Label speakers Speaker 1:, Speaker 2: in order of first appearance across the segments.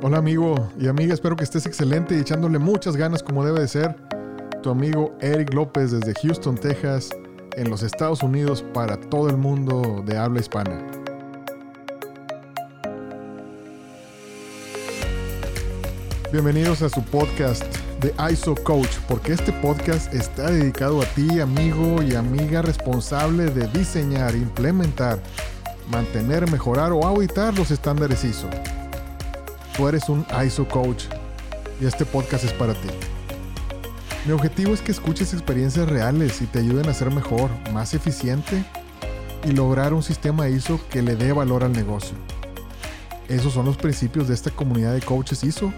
Speaker 1: Hola amigo y amiga, espero que estés excelente y echándole muchas ganas como debe de ser. Tu amigo Eric López desde Houston, Texas, en los Estados Unidos para todo el mundo de habla hispana. Bienvenidos a su podcast de ISO Coach, porque este podcast está dedicado a ti, amigo y amiga responsable de diseñar, implementar, mantener, mejorar o auditar los estándares ISO. Tú eres un ISO Coach y este podcast es para ti. Mi objetivo es que escuches experiencias reales y te ayuden a ser mejor, más eficiente y lograr un sistema ISO que le dé valor al negocio. Esos son los principios de esta comunidad de coaches ISO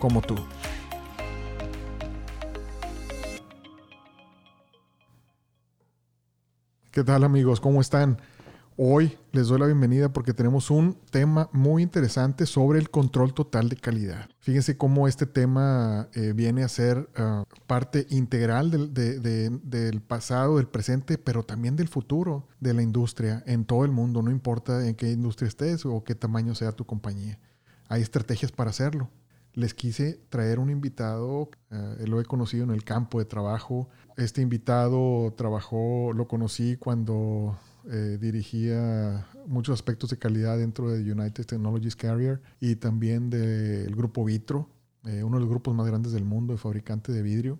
Speaker 1: como tú. ¿Qué tal amigos? ¿Cómo están? Hoy les doy la bienvenida porque tenemos un tema muy interesante sobre el control total de calidad. Fíjense cómo este tema eh, viene a ser ah, parte integral del, pasado, del presente, pero también del futuro de la industria en todo el mundo, no importa en qué industria estés o qué tamaño sea tu compañía. Hay estrategias para hacerlo les quise traer un invitado, eh, lo he conocido en el campo de trabajo. Este invitado trabajó, lo conocí cuando eh, dirigía muchos aspectos de calidad dentro de United Technologies Carrier y también del grupo Vitro, eh, uno de los grupos más grandes del mundo de fabricante de vidrio.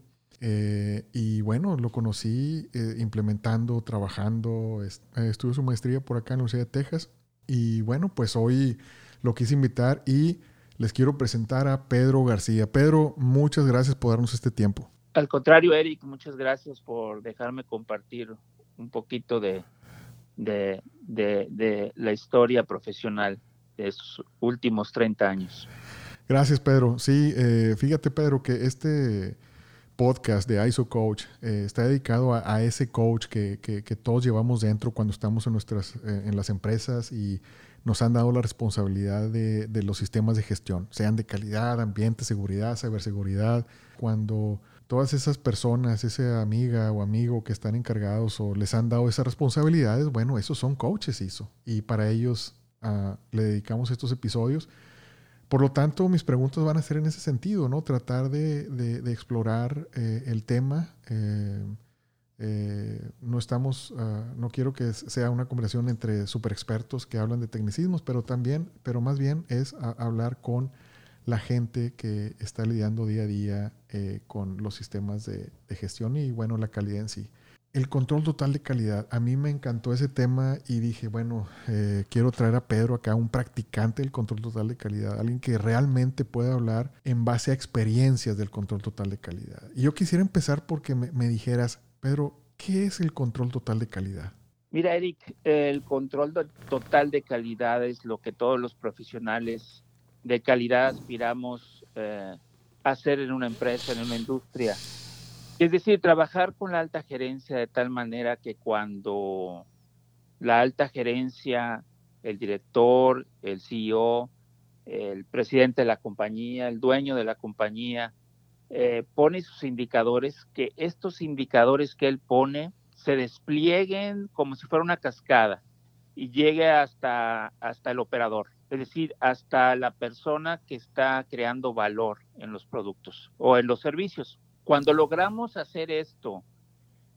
Speaker 1: y bueno, lo conocí implementando, trabajando, estudió su maestría por acá en la Universidad de Texas. Y bueno, pues hoy lo quise invitar y les quiero presentar a Pedro García. Pedro, muchas gracias por darnos este tiempo.
Speaker 2: Al contrario, Eric, muchas gracias por dejarme compartir un poquito de, de, de, la historia profesional de estos últimos 30 años.
Speaker 1: Gracias, Pedro. Sí, eh, fíjate, Pedro, que este podcast de ISO Coach eh, está dedicado a, ese coach que, que, todos llevamos dentro cuando estamos en, nuestras, eh, en las empresas y nos han dado la responsabilidad de, los sistemas de gestión, sean de calidad, ambiente, seguridad, ciberseguridad. Cuando todas esas personas, esa amiga o amigo que están encargados o les han dado esas responsabilidades, bueno, esos son coaches ISO. Y para ellos ah, le dedicamos estos episodios. Por lo tanto, mis preguntas van a ser en ese sentido, ¿no? Tratar de, explorar eh, el tema. Eh, eh, no estamos, ah, no quiero que sea una conversación entre super expertos que hablan de tecnicismos, pero también, pero más bien es hablar con la gente que está lidiando día a día eh, con los sistemas de, gestión y bueno, la calidad en sí. El control total de calidad. A mí me encantó ese tema y dije, bueno, eh, quiero traer a Pedro acá, un practicante del control total de calidad, alguien que realmente pueda hablar en base a experiencias del control total de calidad. Y yo quisiera empezar porque me dijeras, Pedro, ¿qué es el control total de calidad?
Speaker 2: Mira, Eric, el control total de calidad es lo que todos los profesionales de calidad aspiramos eh, a hacer en una empresa, en una industria. Es decir, trabajar con la alta gerencia de tal manera que cuando la alta gerencia, el director, el CEO, el presidente de la compañía, el dueño de la compañía, eh, pone sus indicadores, que estos indicadores que él pone se desplieguen como si fuera una cascada y llegue hasta, hasta el operador, es decir, hasta la persona que está creando valor en los productos o en los servicios. Cuando logramos hacer esto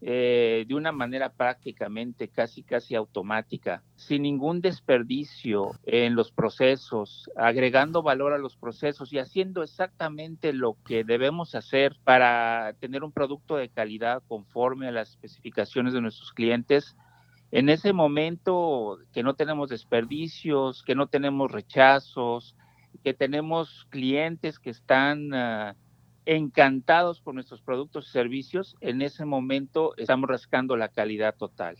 Speaker 2: eh, de una manera prácticamente casi casi automática, sin ningún desperdicio en los procesos, agregando valor a los procesos y haciendo exactamente lo que debemos hacer para tener un producto de calidad conforme a las especificaciones de nuestros clientes. En ese momento que no tenemos desperdicios, que no tenemos rechazos, que tenemos clientes que están ah, encantados con nuestros productos y servicios, en ese momento estamos rascando la calidad total.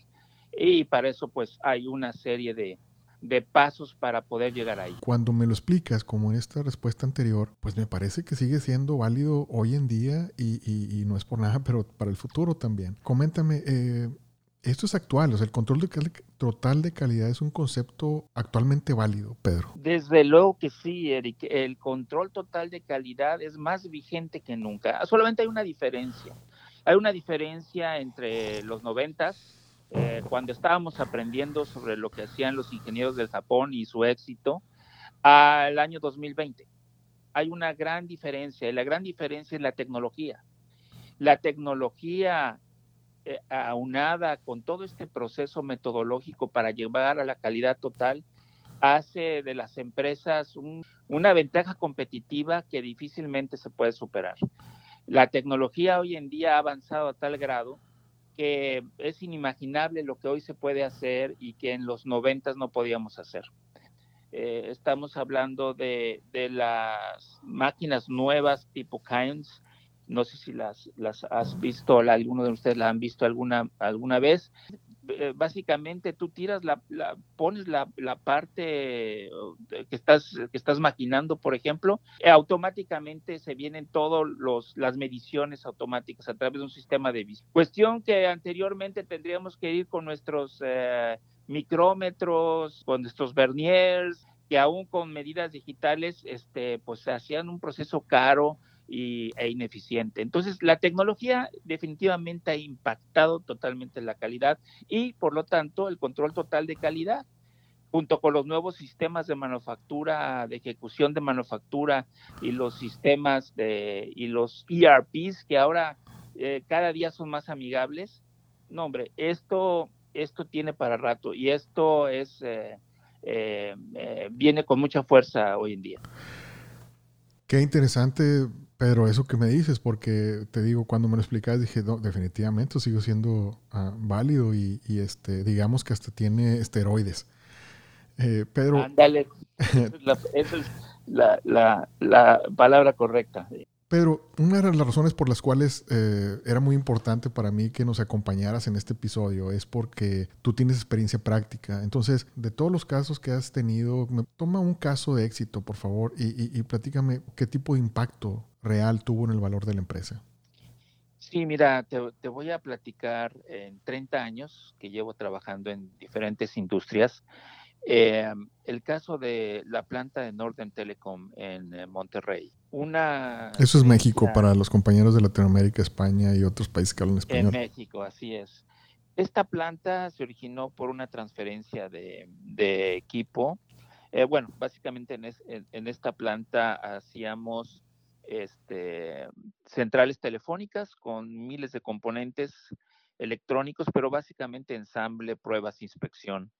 Speaker 2: Y para eso pues hay una serie de, pasos para poder llegar ahí.
Speaker 1: Cuando me lo explicas, como en esta respuesta anterior, pues me parece que sigue siendo válido hoy en día y, no es por nada, pero para el futuro también. Coméntame, eh, esto es actual, o sea, el control total de calidad es un concepto actualmente válido, Pedro.
Speaker 2: Desde luego que sí, Eric. El control total de calidad es más vigente que nunca. Solamente hay una diferencia. Hay una diferencia entre los noventas, eh, cuando estábamos aprendiendo sobre lo que hacían los ingenieros del Japón y su éxito, al año 2020. hay una gran diferencia y la gran diferencia es la tecnología. La tecnología eh, aunada con todo este proceso metodológico para llevar a la calidad total hace de las empresas una ventaja competitiva que difícilmente se puede superar. La tecnología hoy en día ha avanzado a tal grado que es inimaginable lo que hoy se puede hacer y que en los noventas no podíamos hacer. Eh, estamos hablando de, de, las máquinas nuevas tipo Kynes. No sé si las, las has visto, alguno de ustedes la han visto alguna, alguna vez. Eh, básicamente tú tiras la, pones la, la, parte que estás que estás maquinando por ejemplo eh, automáticamente se vienen todas las mediciones automáticas a través de un sistema de visión cuestión que anteriormente tendríamos que ir con nuestros eh, micrómetros con nuestros verniers que aún con medidas digitales este pues hacían un proceso caro y, e ineficiente. Entonces, la tecnología definitivamente ha impactado totalmente la calidad y, por lo tanto, el control total de calidad junto con los nuevos sistemas de manufactura, de ejecución de manufactura y los sistemas de, y los ERPs que ahora eh, cada día son más amigables. No, hombre, esto, esto tiene para rato y esto es, eh, eh, viene con mucha fuerza hoy en día.
Speaker 1: Qué interesante pero eso que me dices, porque te digo, cuando me lo explicas, dije, no, definitivamente sigo siendo ah, válido y, este, digamos que hasta tiene esteroides. Eh, pero...
Speaker 2: Ándale, esa es, la, la, la, palabra correcta.
Speaker 1: Pero una de las razones por las cuales eh, era muy importante para mí que nos acompañaras en este episodio es porque tú tienes experiencia práctica. Entonces, de todos los casos que has tenido, toma un caso de éxito, por favor, y, y, y platícame qué tipo de impacto real tuvo en el valor de la empresa?
Speaker 2: Sí, mira, te, voy a platicar en 30 años que llevo trabajando en diferentes industrias. Eh, el caso de la planta de Northern Telecom en eh, Monterrey. Una
Speaker 1: Eso es México para los compañeros de Latinoamérica, España y otros países que hablan español.
Speaker 2: En México, así es. Esta planta se originó por una transferencia de, equipo. Eh, bueno, básicamente en, en, esta planta hacíamos este, centrales telefónicas con miles de componentes electrónicos, pero básicamente ensamble, pruebas, inspección.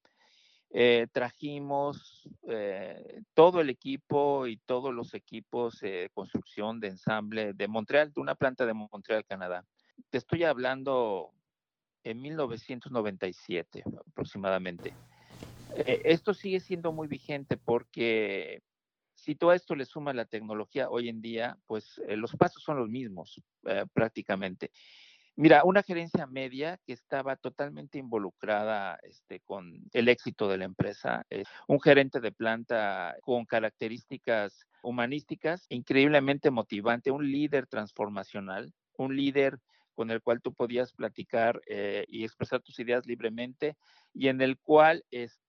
Speaker 2: Eh, trajimos eh, todo el equipo y todos los equipos de construcción de ensamble de Montreal, de una planta de Montreal, Canadá. Te estoy hablando en 1997 aproximadamente. Eh, esto sigue siendo muy vigente porque si todo esto le suma la tecnología hoy en día, pues eh, los pasos son los mismos eh, prácticamente. Mira, una gerencia media que estaba totalmente involucrada este, con el éxito de la empresa, eh, un gerente de planta con características humanísticas, increíblemente motivante, un líder transformacional, un líder con el cual tú podías platicar y expresar tus ideas libremente y en el cual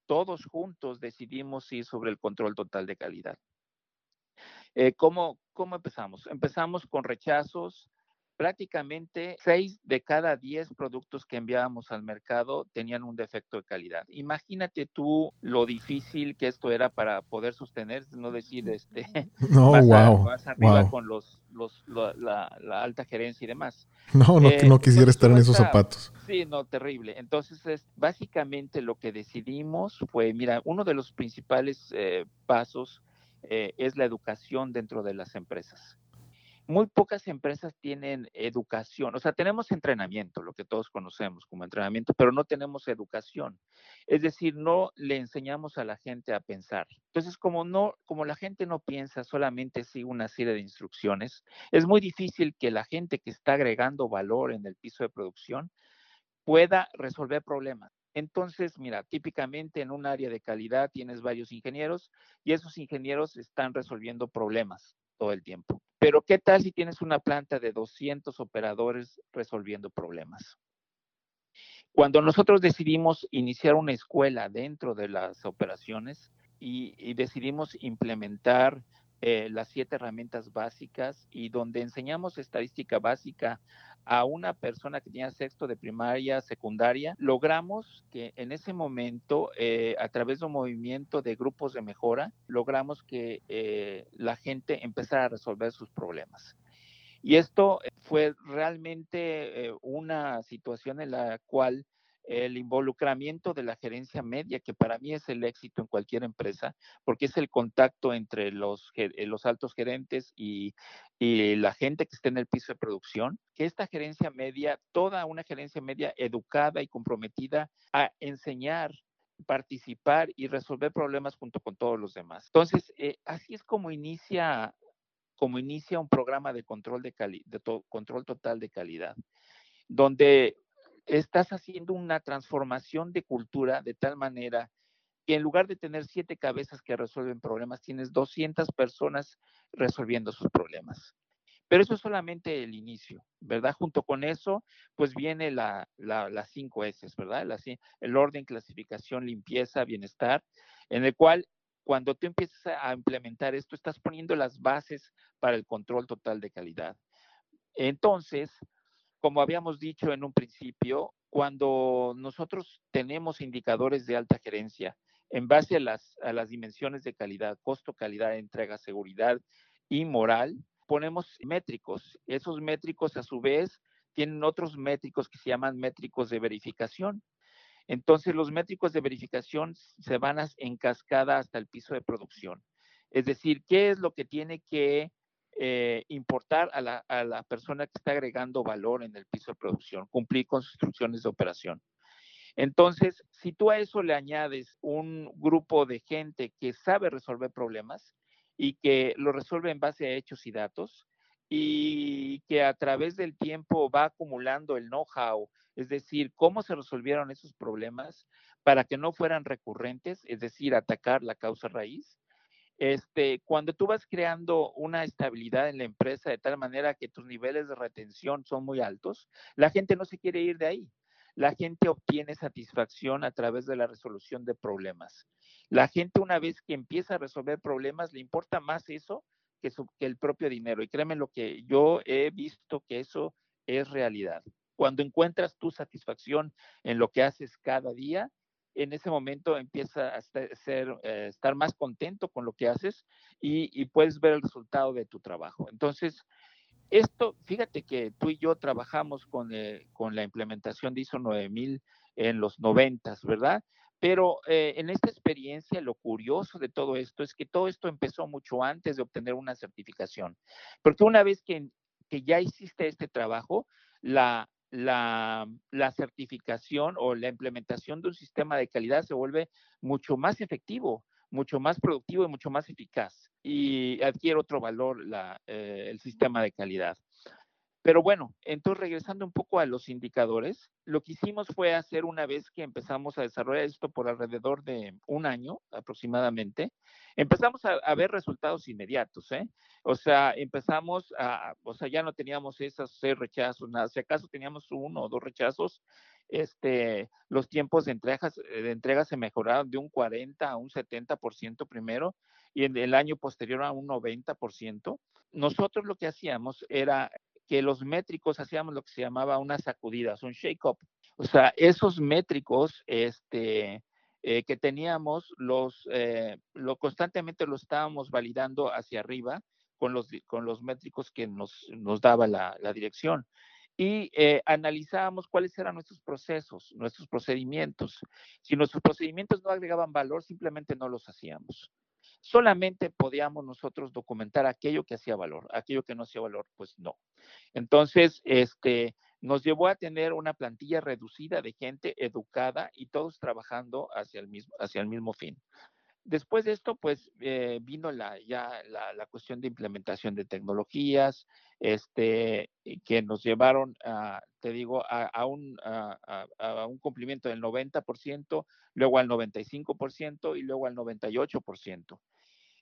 Speaker 2: todos juntos decidimos ir sobre el control total de calidad. Eh, ¿cómo, ¿Cómo empezamos? Empezamos con rechazos. Prácticamente seis de cada diez productos que enviábamos al mercado tenían un defecto de calidad. Imagínate tú lo difícil que esto era para poder sostener, no decir, este,
Speaker 1: no, wow,
Speaker 2: arriba con los, los la, alta gerencia y demás.
Speaker 1: No, no, no eh, quisiera estar en esos zapatos.
Speaker 2: Sí, no, terrible. Entonces, es, básicamente lo que decidimos fue, mira, uno de los principales eh, pasos eh, es la educación dentro de las empresas. Muy pocas empresas tienen educación, o sea, tenemos entrenamiento, lo que todos conocemos como entrenamiento, pero no tenemos educación. Es decir, no le enseñamos a la gente a pensar. Entonces, como no, como la gente no piensa, solamente sigue una serie de instrucciones, es muy difícil que la gente que está agregando valor en el piso de producción pueda resolver problemas. Entonces, mira, típicamente en un área de calidad tienes varios ingenieros y esos ingenieros están resolviendo problemas todo el tiempo. Pero ¿qué tal si tienes una planta de 200 operadores resolviendo problemas? Cuando nosotros decidimos iniciar una escuela dentro de las operaciones y, decidimos implementar eh, las siete herramientas básicas y donde enseñamos estadística básica a una persona que tenía sexto de primaria, secundaria, logramos que en ese momento, eh, a través de un movimiento de grupos de mejora, logramos que eh, la gente empezara a resolver sus problemas. Y esto fue realmente una situación en la cual el involucramiento de la gerencia media, que para mí es el éxito en cualquier empresa, porque es el contacto entre los, eh, los altos gerentes y, y, la gente que está en el piso de producción, que esta gerencia media, toda una gerencia media educada y comprometida a enseñar participar y resolver problemas junto con todos los demás. Entonces, eh, así es como inicia, como inicia un programa de control, de, de control total de calidad, donde estás haciendo una transformación de cultura de tal manera que en lugar de tener siete cabezas que resuelven problemas, tienes 200 personas resolviendo sus problemas. Pero eso es solamente el inicio, ¿verdad? Junto con eso, pues viene la, las cinco S, ¿verdad? el orden, clasificación, limpieza, bienestar, en el cual cuando tú empiezas a implementar esto, estás poniendo las bases para el control total de calidad. Entonces, como habíamos dicho en un principio, cuando nosotros tenemos indicadores de alta gerencia en base a las, dimensiones de calidad, costo, calidad, entrega, seguridad y moral, ponemos métricos. Esos métricos a su vez tienen otros métricos que se llaman métricos de verificación. Entonces los métricos de verificación se van en cascada hasta el piso de producción. Es decir, ¿qué es lo que tiene que eh, importar a la, a la, persona que está agregando valor en el piso de producción, cumplir con sus instrucciones de operación. Entonces, si tú a eso le añades un grupo de gente que sabe resolver problemas y que lo resuelve en base a hechos y datos y que a través del tiempo va acumulando el know-how, es decir, cómo se resolvieron esos problemas para que no fueran recurrentes, es decir, atacar la causa raíz, este, cuando tú vas creando una estabilidad en la empresa de tal manera que tus niveles de retención son muy altos, la gente no se quiere ir de ahí. La gente obtiene satisfacción a través de la resolución de problemas. La gente una vez que empieza a resolver problemas, le importa más eso que, que el propio dinero. Y créeme lo que yo he visto que eso es realidad. Cuando encuentras tu satisfacción en lo que haces cada día, en ese momento empieza a ser, eh, estar más contento con lo que haces y, puedes ver el resultado de tu trabajo. Entonces, esto, fíjate que tú y yo trabajamos con, eh, con la implementación de ISO 9000 en los 90, ¿verdad? Pero eh, en esta experiencia, lo curioso de todo esto es que todo esto empezó mucho antes de obtener una certificación. Porque una vez que, que ya hiciste este trabajo, la, la, certificación o la implementación de un sistema de calidad se vuelve mucho más efectivo, mucho más productivo y mucho más eficaz y adquiere otro valor eh, el sistema de calidad. Pero bueno, entonces regresando un poco a los indicadores, lo que hicimos fue hacer una vez que empezamos a desarrollar esto por alrededor de un año aproximadamente, empezamos a, ver resultados inmediatos, ¿eh? O sea, empezamos a, o sea, ya no teníamos esos seis rechazos, nada, si acaso teníamos uno o dos rechazos, este, los tiempos de entregas, de entrega se mejoraron de un 40 a un 70% primero y en el año posterior a un 90%. Nosotros lo que hacíamos era que los métricos hacíamos lo que se llamaba unas sacudidas, un shake-up. O sea, esos métricos este, eh, que teníamos, los, eh, constantemente lo estábamos validando hacia arriba con los, con los métricos que nos, nos daba la, la dirección. Y eh, analizábamos cuáles eran nuestros procesos, nuestros procedimientos. Si nuestros procedimientos no agregaban valor, simplemente no los hacíamos solamente podíamos nosotros documentar aquello que hacía valor, aquello que no hacía valor, pues no. Entonces, este, nos llevó a tener una plantilla reducida de gente educada y todos trabajando hacia el mismo, hacia el mismo fin. Después de esto, pues eh, vino la, ya la, cuestión de implementación de tecnologías, este, que nos llevaron, a, te digo, a, un, cumplimiento del 90%, luego al 95% y luego al 98%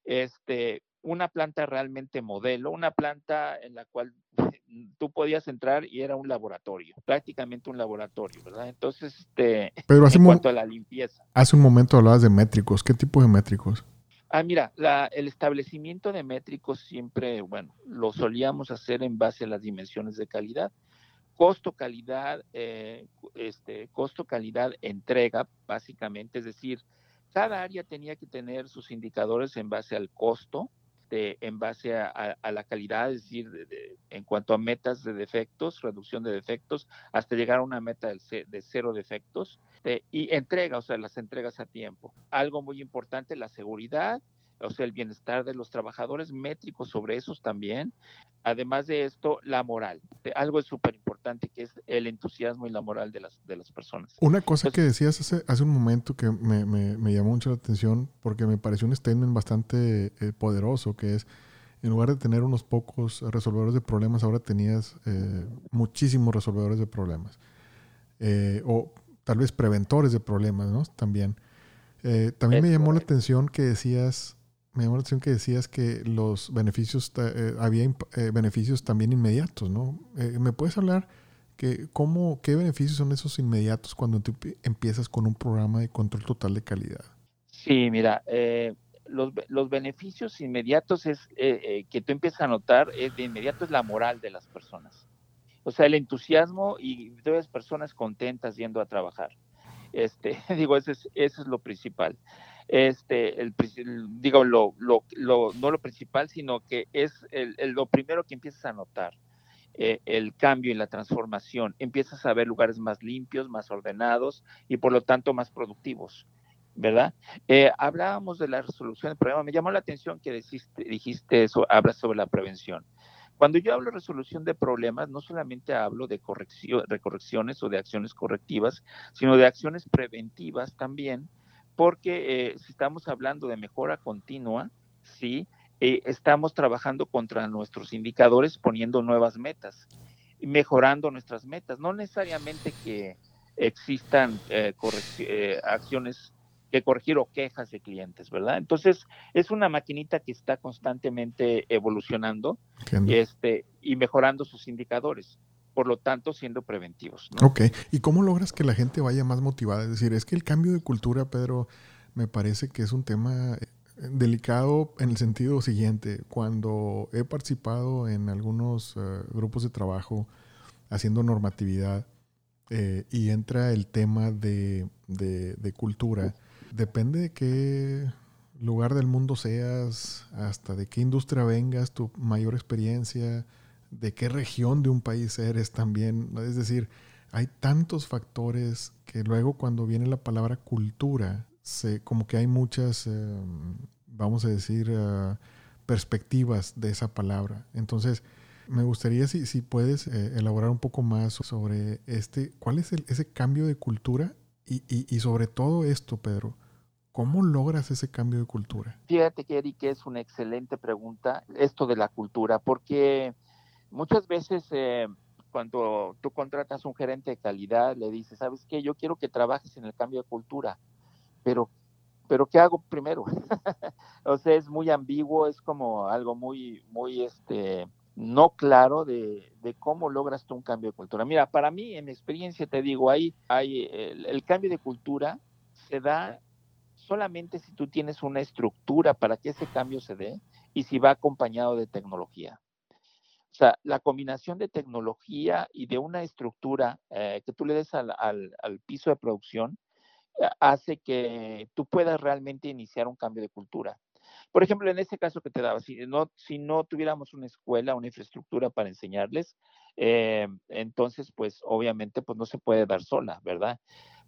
Speaker 2: este, una planta realmente modelo, una planta en la cual tú podías entrar y era un laboratorio, prácticamente un laboratorio, ¿verdad? Entonces, este,
Speaker 1: Pero
Speaker 2: en cuanto a la limpieza.
Speaker 1: Hace un momento hablabas de métricos, ¿qué tipo de métricos?
Speaker 2: Ah, mira, la, el establecimiento de métricos siempre, bueno, lo solíamos hacer en base a las dimensiones de calidad. costo, calidad, eh, este, costo, calidad, entrega, básicamente, es decir, cada área tenía que tener sus indicadores en base al costo, en base a, la calidad, es decir, en cuanto a metas de defectos, reducción de defectos, hasta llegar a una meta de, cero defectos, y entrega, o sea, las entregas a tiempo. Algo muy importante, la seguridad, o sea, el bienestar de los trabajadores, métricos sobre esos también. Además de esto, la moral. Algo es súper importante que es el entusiasmo y la moral de las, de las personas.
Speaker 1: Una cosa que decías hace, hace un momento que me, me, me, llamó mucho la atención porque me pareció un statement bastante eh, poderoso, que es, en lugar de tener unos pocos resolvedores de problemas, ahora tenías eh, muchísimos resolvedores de problemas. Eh, o tal vez preventores de problemas, ¿no? También. también me llamó la atención que decías me llamó que decías que los beneficios, eh, había eh, beneficios también inmediatos, ¿no? Eh, ¿Me puedes hablar que cómo, qué beneficios son esos inmediatos cuando tú empiezas con un programa de control total de calidad?
Speaker 2: Sí, mira, los, los, beneficios inmediatos es que tú empiezas a notar, de inmediato es la moral de las personas. O sea, el entusiasmo y ves personas contentas yendo a trabajar. Este, digo, ese es, eso es lo principal este, el, digo, lo, no lo principal, sino que es el, lo primero que empiezas a notar, eh, el cambio y la transformación. Empiezas a ver lugares más limpios, más ordenados y por lo tanto más productivos. ¿Verdad? Eh, hablábamos de la resolución del problema. Me llamó la atención que dijiste, eso, hablas sobre la prevención. Cuando yo hablo de resolución de problemas, no solamente hablo de correcciones o de acciones correctivas, sino de acciones preventivas también, porque eh, si estamos hablando de mejora continua, sí, eh, estamos trabajando contra nuestros indicadores poniendo nuevas metas, mejorando nuestras metas, no necesariamente que existan eh, acciones que corregir o quejas de clientes, ¿verdad? Entonces, es una maquinita que está constantemente evolucionando este, y mejorando sus indicadores por lo tanto siendo preventivos.
Speaker 1: Ok, ¿y cómo logras que la gente vaya más motivada? Es decir, es que el cambio de cultura, Pedro, me parece que es un tema eh, delicado en el sentido siguiente. Cuando he participado en algunos eh, grupos de trabajo haciendo normatividad eh, y entra el tema de, de cultura, depende de qué lugar del mundo seas, hasta de qué industria vengas, tu mayor experiencia, de qué región de un país eres también. Es decir, hay tantos factores que luego cuando viene la palabra cultura, se, como que hay muchas, em, vamos a decir, eh, perspectivas de esa palabra. Entonces, me gustaría si, si puedes eh, elaborar un poco más sobre este, cuál es ese cambio de cultura y, y, sobre todo esto, Pedro. ¿Cómo logras ese cambio de cultura?
Speaker 2: Fíjate que es una excelente pregunta, esto de la cultura, porque Muchas veces eh, cuando tú contratas un gerente de calidad, le dices, ¿sabes qué? Yo quiero que trabajes en el cambio de cultura, pero, pero ¿qué hago primero? o sea, es muy ambiguo, es como algo muy, muy, este, no claro de, cómo logras tú un cambio de cultura. Mira, para mí, en experiencia, te digo, ahí hay el cambio de cultura se da solamente si tú tienes una estructura para que ese cambio se dé y si va acompañado de tecnología. O sea, la combinación de tecnología y de una estructura eh, que tú le des al, piso de producción eh, hace que tú puedas realmente iniciar un cambio de cultura. Por ejemplo, en este caso que te daba, si no, si no tuviéramos una escuela, una infraestructura para enseñarles, eh, entonces, pues obviamente, pues no se puede dar sola, ¿verdad?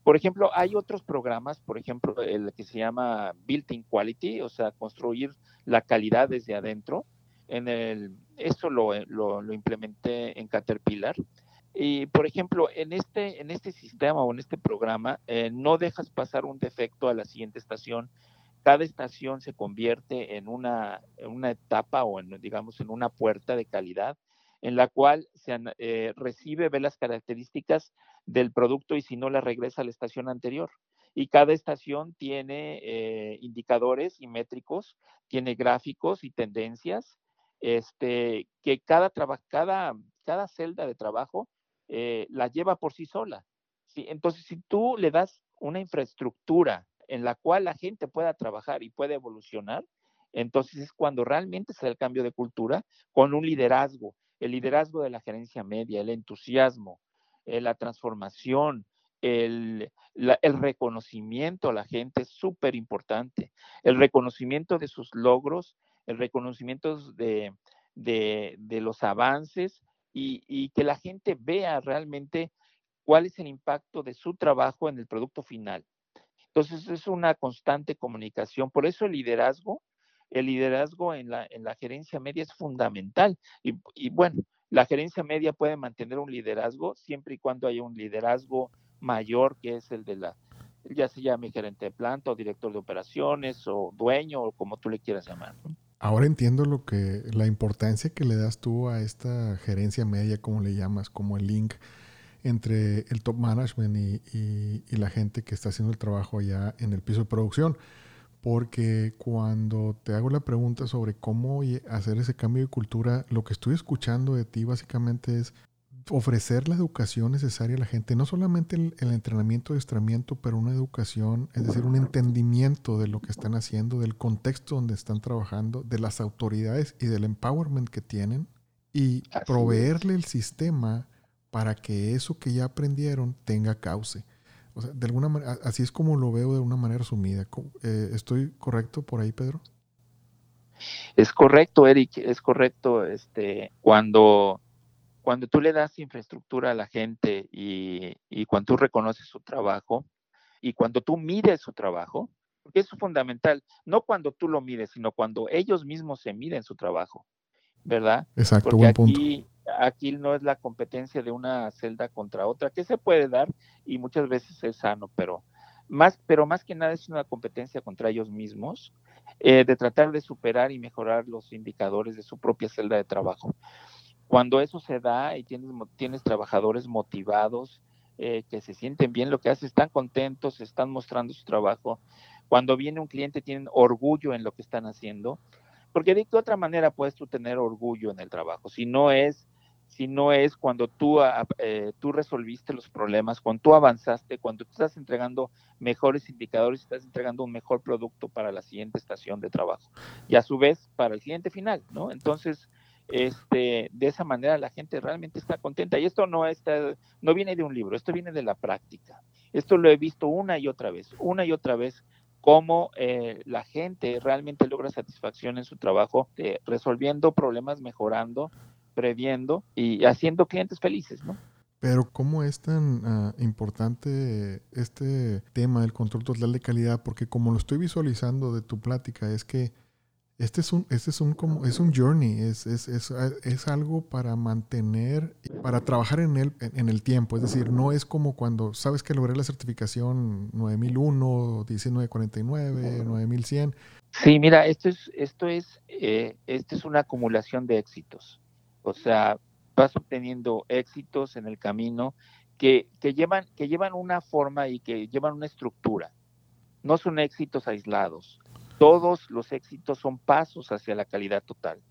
Speaker 2: Por ejemplo, hay otros programas, por ejemplo, el que se llama Built-in Quality, o sea, construir la calidad desde adentro, en el, eso lo, lo, implementé en Caterpillar. Y, por ejemplo, en este, en este sistema o en este programa, eh, no dejas pasar un defecto a la siguiente estación. Cada estación se convierte en una, en una etapa o, en, digamos, en una puerta de calidad en la cual se eh, recibe, ve las características del producto y si no, la regresa a la estación anterior. Y cada estación tiene eh, indicadores y métricos, tiene gráficos y tendencias este, que cada, cada, cada celda de trabajo eh, la lleva por sí sola. ¿sí? Entonces, si tú le das una infraestructura en la cual la gente pueda trabajar y pueda evolucionar, entonces es cuando realmente se da el cambio de cultura con un liderazgo, el liderazgo de la gerencia media, el entusiasmo, eh, la transformación, el, el, reconocimiento a la gente es súper importante. El reconocimiento de sus logros, el reconocimiento de, de, los avances y, y, que la gente vea realmente cuál es el impacto de su trabajo en el producto final. Entonces es una constante comunicación. Por eso el liderazgo, el liderazgo en la, en la gerencia media es fundamental. Y, bueno, la gerencia media puede mantener un liderazgo siempre y cuando haya un liderazgo mayor que es el de la, ya se llame gerente de planta o director de operaciones o dueño o como tú le quieras llamar.
Speaker 1: Ahora entiendo lo que, la importancia que le das tú a esta gerencia media, como le llamas, como el link entre el top management y, y la gente que está haciendo el trabajo allá en el piso de producción. Porque cuando te hago la pregunta sobre cómo hacer ese cambio de cultura, lo que estoy escuchando de ti básicamente es ofrecer la educación necesaria a la gente, no solamente el, entrenamiento de estramiento, pero una educación, es decir, un entendimiento de lo que están haciendo, del contexto donde están trabajando, de las autoridades y del empowerment que tienen y proveerle el sistema para que eso que ya aprendieron tenga cauce. O sea, de alguna manera, así es como lo veo de una manera sumida. Eh, ¿Estoy correcto por ahí, Pedro?
Speaker 2: Es correcto, Eric, es correcto. Este, cuando cuando tú le das infraestructura a la gente y, cuando tú reconoces su trabajo y cuando tú mides su trabajo, porque eso es fundamental, no cuando tú lo mides, sino cuando ellos mismos se miden su trabajo, ¿verdad?
Speaker 1: Exacto, porque
Speaker 2: aquí, Aquí no es la competencia de una celda contra otra, que se puede dar y muchas veces es sano, pero más, pero más que nada es una competencia contra ellos mismos, eh, de tratar de superar y mejorar los indicadores de su propia celda de trabajo. Cuando eso se da y tienes, tienes trabajadores motivados, eh, que se sienten bien lo que hacen, están contentos, están mostrando su trabajo. Cuando viene un cliente tienen orgullo en lo que están haciendo, porque de qué otra manera puedes tú tener orgullo en el trabajo, si no es, si no es cuando tú, ah, eh, tú resolviste los problemas, cuando tú avanzaste, cuando tú estás entregando mejores indicadores, estás entregando un mejor producto para la siguiente estación de trabajo y a su vez para el cliente final, ¿no? Entonces, este, de esa manera la gente realmente está contenta. Y esto no, está, no viene de un libro, esto viene de la práctica. Esto lo he visto una y otra vez, una y otra vez, cómo eh, la gente realmente logra satisfacción en su trabajo, eh, resolviendo problemas, mejorando, previendo y haciendo clientes felices, ¿no?
Speaker 1: Pero ¿cómo es tan ah, importante este tema del control total de calidad? Porque como lo estoy visualizando de tu plática, es que este es un, este es un, como, es un journey, es, es, es, es, algo para mantener, para trabajar en el, en el tiempo. Es decir, no es como cuando sabes que logré la certificación 9001, 1949, 9100.
Speaker 2: Sí, mira, esto es, esto es, eh, esto es una acumulación de éxitos. O sea, vas obteniendo éxitos en el camino que, que, llevan, que llevan una forma y que llevan una estructura. No son éxitos aislados todos los éxitos son pasos hacia la calidad total.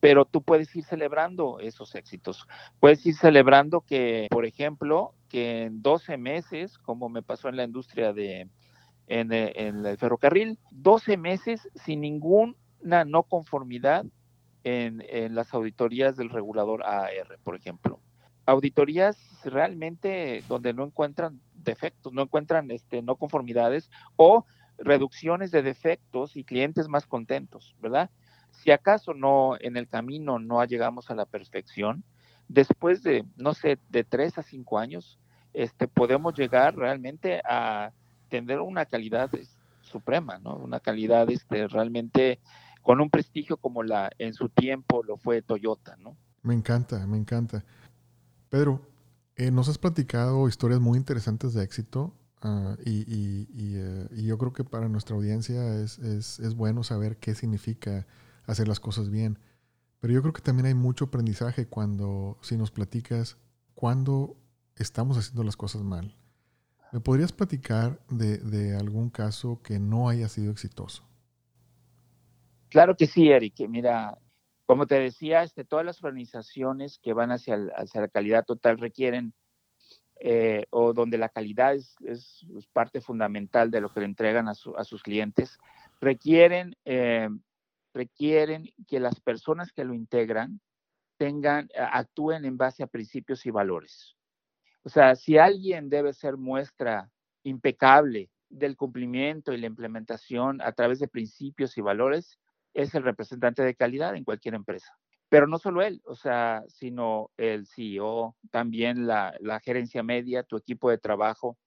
Speaker 2: Pero tú puedes ir celebrando esos éxitos. Puedes ir celebrando que, por ejemplo, que en 12 meses, como me pasó en la industria de, en, el ferrocarril, 12 meses sin ninguna no conformidad en, las auditorías del regulador AR, por ejemplo. Auditorías realmente donde no encuentran defectos, no encuentran este, no conformidades o reducciones de defectos y clientes más contentos, ¿verdad? Si acaso no en el camino no llegamos a la perfección, después de, no sé, de tres a cinco años, este, podemos llegar realmente a tener una calidad suprema, ¿no? Una calidad este, realmente con un prestigio como la en su tiempo lo fue Toyota, ¿no?
Speaker 1: Me encanta, me encanta. Pedro, eh, nos has platicado historias muy interesantes de éxito. Ah, y, eh, y, yo creo que para nuestra audiencia es, bueno saber qué significa hacer las cosas bien. Pero yo creo que también hay mucho aprendizaje cuando, si nos platicas, cuando estamos haciendo las cosas mal. ¿Me podrías platicar de, algún caso que no haya sido exitoso?
Speaker 2: Claro que sí, Eric. Mira, como te decía, este, todas las organizaciones que van hacia la calidad total requieren eh, o donde la calidad es, parte fundamental de lo que le entregan a, sus clientes, requieren, eh, requieren que las personas que lo integran tengan, actúen en base a principios y valores. O sea, si alguien debe ser muestra impecable del cumplimiento y la implementación a través de principios y valores, es el representante de calidad en cualquier empresa. Pero no solo él, o sea, sino el CEO, también la, la gerencia media, tu equipo de trabajo.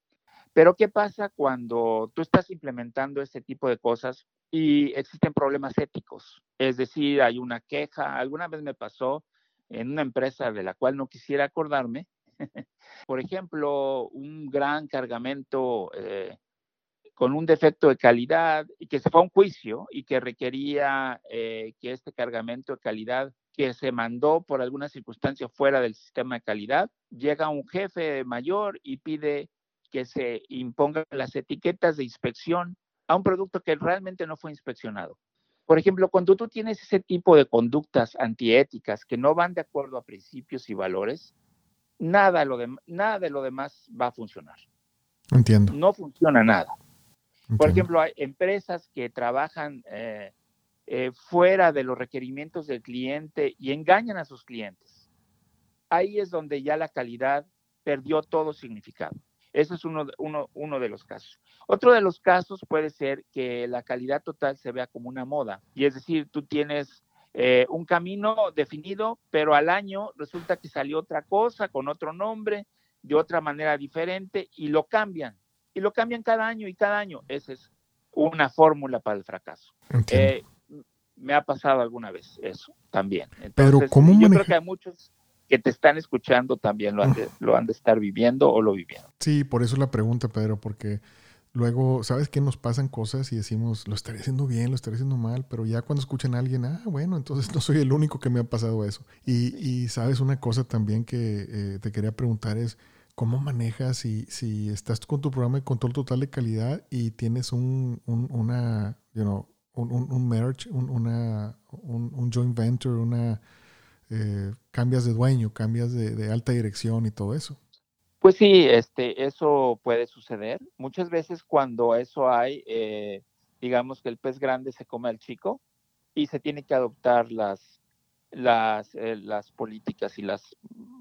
Speaker 2: Pero ¿qué pasa cuando tú estás implementando este tipo de cosas y existen problemas éticos? Es decir, hay una queja. Alguna vez me pasó en una empresa de la cual no quisiera acordarme, por ejemplo, un gran cargamento eh, con un defecto de calidad y que se fue a un juicio y que requería eh, que este cargamento de calidad que se mandó por alguna circunstancia fuera del sistema de calidad, llega un jefe mayor y pide que se impongan las etiquetas de inspección a un producto que realmente no fue inspeccionado. Por ejemplo, cuando tú tienes ese tipo de conductas antiéticas que no van de acuerdo a principios y valores, nada, lo de, nada de lo demás va a funcionar.
Speaker 1: Entiendo.
Speaker 2: No funciona nada. Por ejemplo, hay empresas que trabajan eh, eh, fuera de los requerimientos del cliente y engañan a sus clientes. Ahí es donde ya la calidad perdió todo significado. Ese es uno, uno, uno, de los casos. Otro de los casos puede ser que la calidad total se vea como una moda. Y es decir, tú tienes eh, un camino definido, pero al año resulta que salió otra cosa con otro nombre, de otra manera diferente, y lo cambian y lo cambian cada año y cada año. Esa es una fórmula para el fracaso. Eh, me ha pasado alguna vez eso también.
Speaker 1: Pero ¿cómo
Speaker 2: yo creo que hay muchos que te están escuchando también lo han, de, lo han de estar viviendo o lo vivieron.
Speaker 1: Sí, por eso la pregunta, Pedro, porque luego, ¿sabes qué? Nos pasan cosas y decimos, lo estaré haciendo bien, lo estaré haciendo mal, pero ya cuando escuchan a alguien, ah, bueno, entonces no soy el único que me ha pasado eso. Y, y sabes, una cosa también que eh, te quería preguntar es, ¿Cómo manejas si, si estás con tu programa de control total de calidad y tienes un, un una, you know, un, merge, un, una, un, joint venture, una, eh, cambias de dueño, cambias de, de, alta dirección y todo eso?
Speaker 2: Pues sí, este, eso puede suceder. Muchas veces cuando eso hay, eh, digamos que el pez grande se come al chico y se tiene que adoptar las las, eh, las políticas y, las,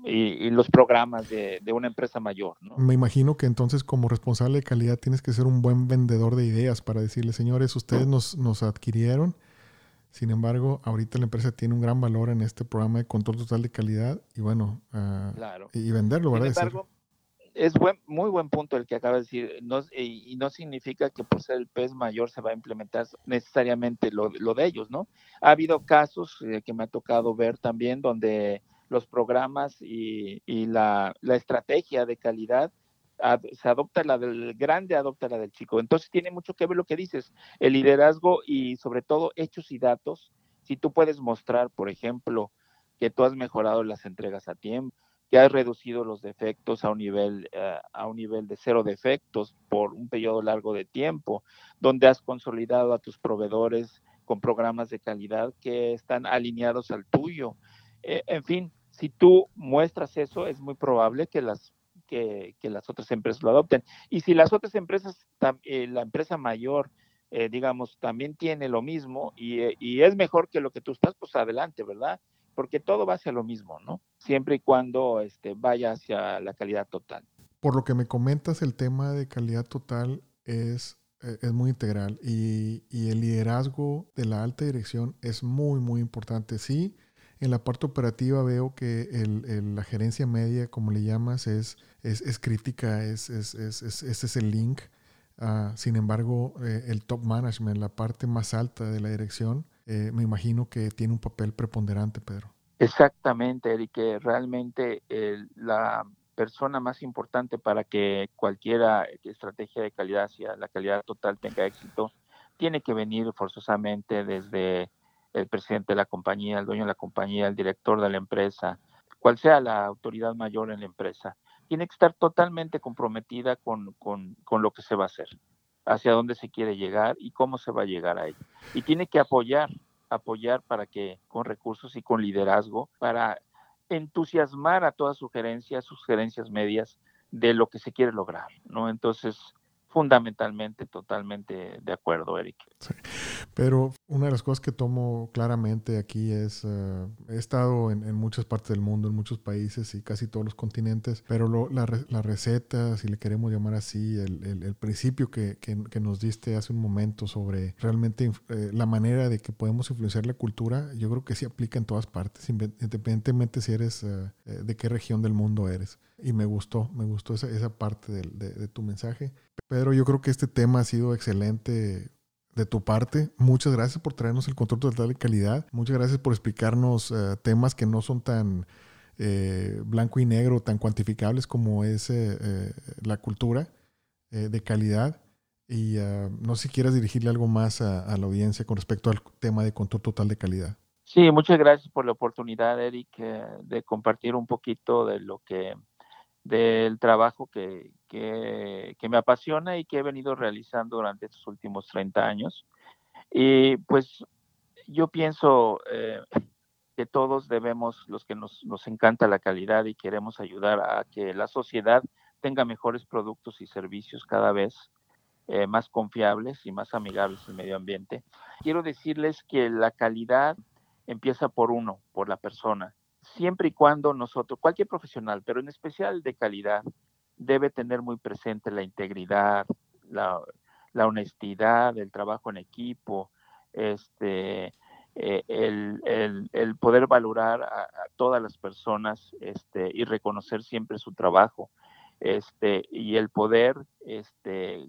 Speaker 2: y, los programas de, de, una empresa mayor. ¿no?
Speaker 1: Me imagino que entonces como responsable de calidad tienes que ser un buen vendedor de ideas para decirle, señores, ustedes nos, nos adquirieron, sin embargo, ahorita la empresa tiene un gran valor en este programa de control total de calidad y bueno, uh, claro. y, venderlo, ¿verdad?
Speaker 2: Sin embargo, es buen, muy buen punto el que acaba de decir, no, y, no significa que por ser el pez mayor se va a implementar necesariamente lo, lo de ellos, ¿no? Ha habido casos eh, que me ha tocado ver también donde los programas y, la, estrategia de calidad se adopta la del grande, adopta la del chico. Entonces tiene mucho que ver lo que dices, el liderazgo y sobre todo hechos y datos. Si tú puedes mostrar, por ejemplo, que tú has mejorado las entregas a tiempo, que has reducido los defectos a un nivel uh, a un nivel de cero defectos por un periodo largo de tiempo, donde has consolidado a tus proveedores con programas de calidad que están alineados al tuyo. Eh, en fin, si tú muestras eso, es muy probable que las que, que las otras empresas lo adopten. Y si las otras empresas, eh, la empresa mayor, eh, digamos, también tiene lo mismo y, y es mejor que lo que tú estás, pues adelante, ¿verdad? Porque todo va hacia lo mismo, ¿no? Siempre y cuando este, vaya hacia la calidad total.
Speaker 1: Por lo que me comentas, el tema de calidad total es, eh, es muy integral y, y, el liderazgo de la alta dirección es muy, muy importante. Sí, en la parte operativa veo que el, el, la gerencia media, como le llamas, es, es, es crítica, es, es, ese es el link. Uh, sin embargo, eh, el top management, la parte más alta de la dirección, eh, me imagino que tiene un papel preponderante, Pedro.
Speaker 2: Exactamente, Eric, que realmente la persona más importante para que cualquier estrategia de calidad hacia la calidad total tenga éxito, tiene que venir forzosamente desde el presidente de la compañía, el dueño de la compañía, el director de la empresa, cual sea la autoridad mayor en la empresa. Tiene que estar totalmente comprometida con, con lo que se va a hacer hacia dónde se quiere llegar y cómo se va a llegar a. Y tiene que apoyar, apoyar para que con recursos y con liderazgo, para entusiasmar a todas sus gerencias, sus gerencias medias, de lo que se quiere lograr, ¿no? Entonces, fundamentalmente totalmente de acuerdo, Eric.
Speaker 1: Pero una de las cosas que tomo claramente aquí es, eh, he estado en, muchas partes del mundo, en muchos países y casi todos los continentes, pero lo, la, la, receta, si le queremos llamar así, el, principio que, que, nos diste hace un momento sobre realmente eh, la manera de que podemos influenciar la cultura, yo creo que sí aplica en todas partes, independientemente si eres, eh, de qué región del mundo eres. Y me gustó, me gustó esa, esa parte de, de, tu mensaje. Pedro, yo creo que este tema ha sido excelente de tu parte. Muchas gracias por traernos el control total de calidad. Muchas gracias por explicarnos eh, temas que no son tan eh, blanco y negro, tan cuantificables como es eh, la cultura de calidad. Y no sé si quieras dirigirle algo más a, la audiencia con respecto al tema de control total de calidad.
Speaker 2: Sí, muchas gracias por la oportunidad, Eric, de compartir un poquito de lo que del trabajo que, que, me apasiona y que he venido realizando durante estos últimos 30 años. Y pues yo pienso eh, que todos debemos, los que nos, nos, encanta la calidad y queremos ayudar a que la sociedad tenga mejores productos y servicios cada vez eh, más confiables y más amigables al medio ambiente. Quiero decirles que la calidad empieza por uno, por la persona siempre y cuando nosotros, cualquier profesional, pero en especial de calidad, debe tener muy presente la integridad, la, honestidad, el trabajo en equipo, este, eh, el, poder valorar a, todas las personas este, y reconocer siempre su trabajo, este, y el poder este,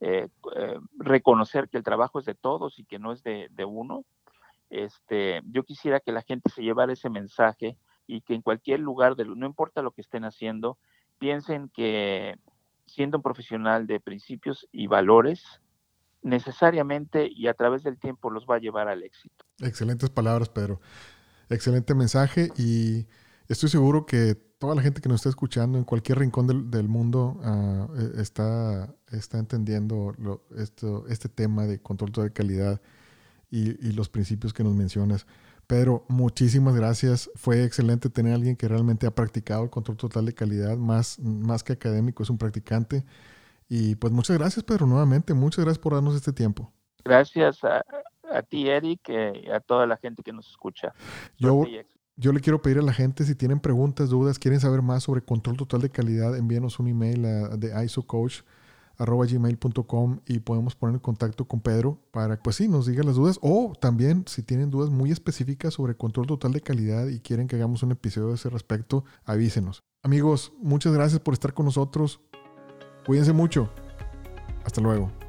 Speaker 2: eh, eh, reconocer que el trabajo es de todos y que no es de, de uno, este, yo quisiera que la gente se llevara ese mensaje y que en cualquier lugar, de, no importa lo que estén haciendo, piensen que siendo un profesional de principios y valores, necesariamente y a través del tiempo los va a llevar al éxito.
Speaker 1: Excelentes palabras, Pedro. Excelente mensaje y estoy seguro que toda la gente que nos está escuchando en cualquier rincón del, mundo ah, e, está, está entendiendo esto, este tema de control de calidad y, los principios que nos mencionas. Pero muchísimas gracias. Fue excelente tener a alguien que realmente ha practicado el control total de calidad, más, más que académico, es un practicante. Y pues muchas gracias, Pedro, nuevamente. Muchas gracias por darnos este tiempo.
Speaker 2: Gracias a, ti, Eric, y a toda la gente que nos escucha.
Speaker 1: Yo, yo le quiero pedir a la gente, si tienen preguntas, dudas, quieren saber más sobre control total de calidad, envíenos un email a, de ISO Coach arroba gmail.com y podemos poner en contacto con Pedro para, pues sí, nos diga las dudas o también si tienen dudas muy específicas sobre control total de calidad y quieren que hagamos un episodio de ese respecto, avísenos. Amigos, muchas gracias por estar con nosotros. Cuídense mucho. Hasta luego.